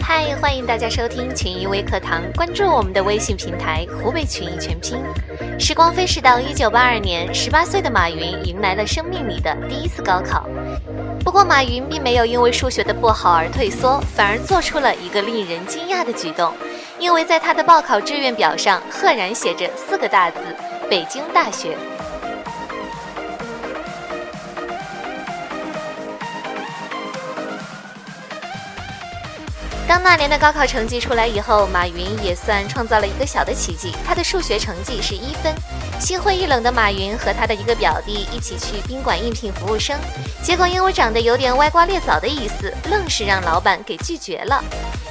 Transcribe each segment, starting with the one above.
嗨，欢迎大家收听群益微课堂，关注我们的微信平台“湖北群益全拼”。时光飞逝到一九八二年，十八岁的马云迎来了生命里的第一次高考。不过，马云并没有因为数学的不好而退缩，反而做出了一个令人惊讶的举动，因为在他的报考志愿表上赫然写着四个大字：北京大学。当那年的高考成绩出来以后，马云也算创造了一个小的奇迹。他的数学成绩是一分。心灰意冷的马云和他的一个表弟一起去宾馆应聘服务生，结果因为长得有点歪瓜裂枣的意思，愣是让老板给拒绝了。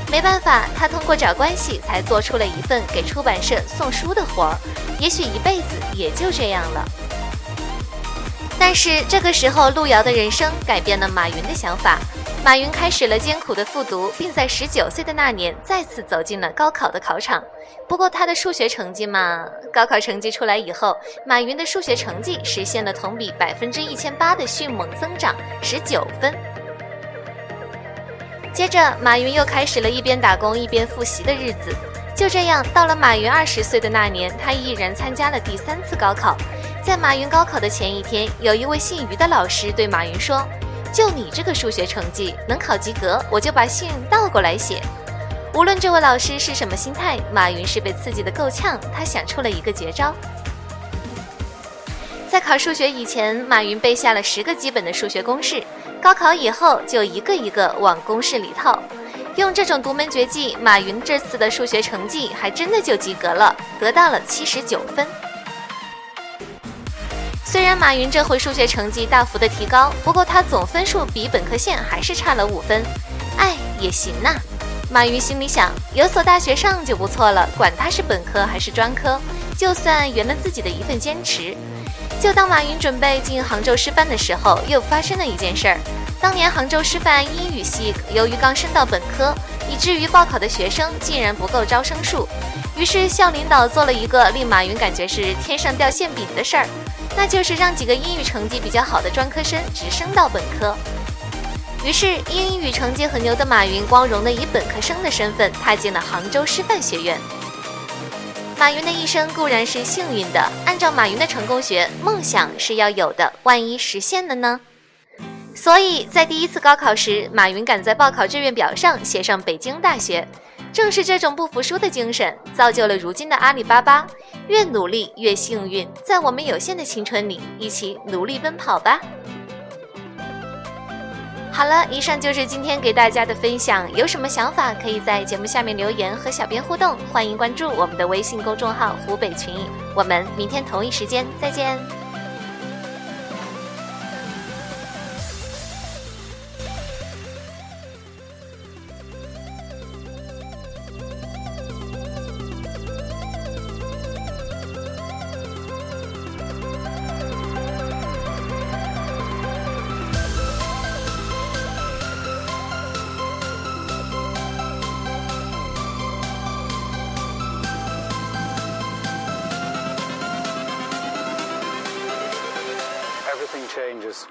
没办法，他通过找关系才做出了一份给出版社送书的活儿。也许一辈子也就这样了。但是这个时候，路遥的人生改变了马云的想法。马云开始了艰苦的复读，并在十九岁的那年再次走进了高考的考场。不过他的数学成绩嘛，高考成绩出来以后，马云的数学成绩实现了同比百分之一千八的迅猛增长，十九分。接着，马云又开始了一边打工一边复习的日子。就这样，到了马云二十岁的那年，他毅然参加了第三次高考。在马云高考的前一天，有一位姓于的老师对马云说。就你这个数学成绩能考及格，我就把信倒过来写。无论这位老师是什么心态，马云是被刺激的够呛。他想出了一个绝招。在考数学以前，马云背下了十个基本的数学公式，高考以后就一个一个往公式里套。用这种独门绝技，马云这次的数学成绩还真的就及格了，得到了七十九分。虽然马云这回数学成绩大幅的提高，不过他总分数比本科线还是差了五分。哎，也行呐。马云心里想，有所大学上就不错了，管他是本科还是专科，就算圆了自己的一份坚持。就当马云准备进杭州师范的时候，又发生了一件事儿。当年杭州师范英语系由于刚升到本科，以至于报考的学生竟然不够招生数，于是校领导做了一个令马云感觉是天上掉馅饼的事儿。那就是让几个英语成绩比较好的专科生直升到本科。于是，英语成绩很牛的马云光荣的以本科生的身份踏进了杭州师范学院。马云的一生固然是幸运的，按照马云的成功学，梦想是要有的，万一实现了呢？所以在第一次高考时，马云敢在报考志愿表上写上北京大学。正是这种不服输的精神，造就了如今的阿里巴巴。越努力越幸运，在我们有限的青春里，一起努力奔跑吧。好了，以上就是今天给大家的分享。有什么想法，可以在节目下面留言和小编互动。欢迎关注我们的微信公众号“湖北群”，我们明天同一时间再见。Changes.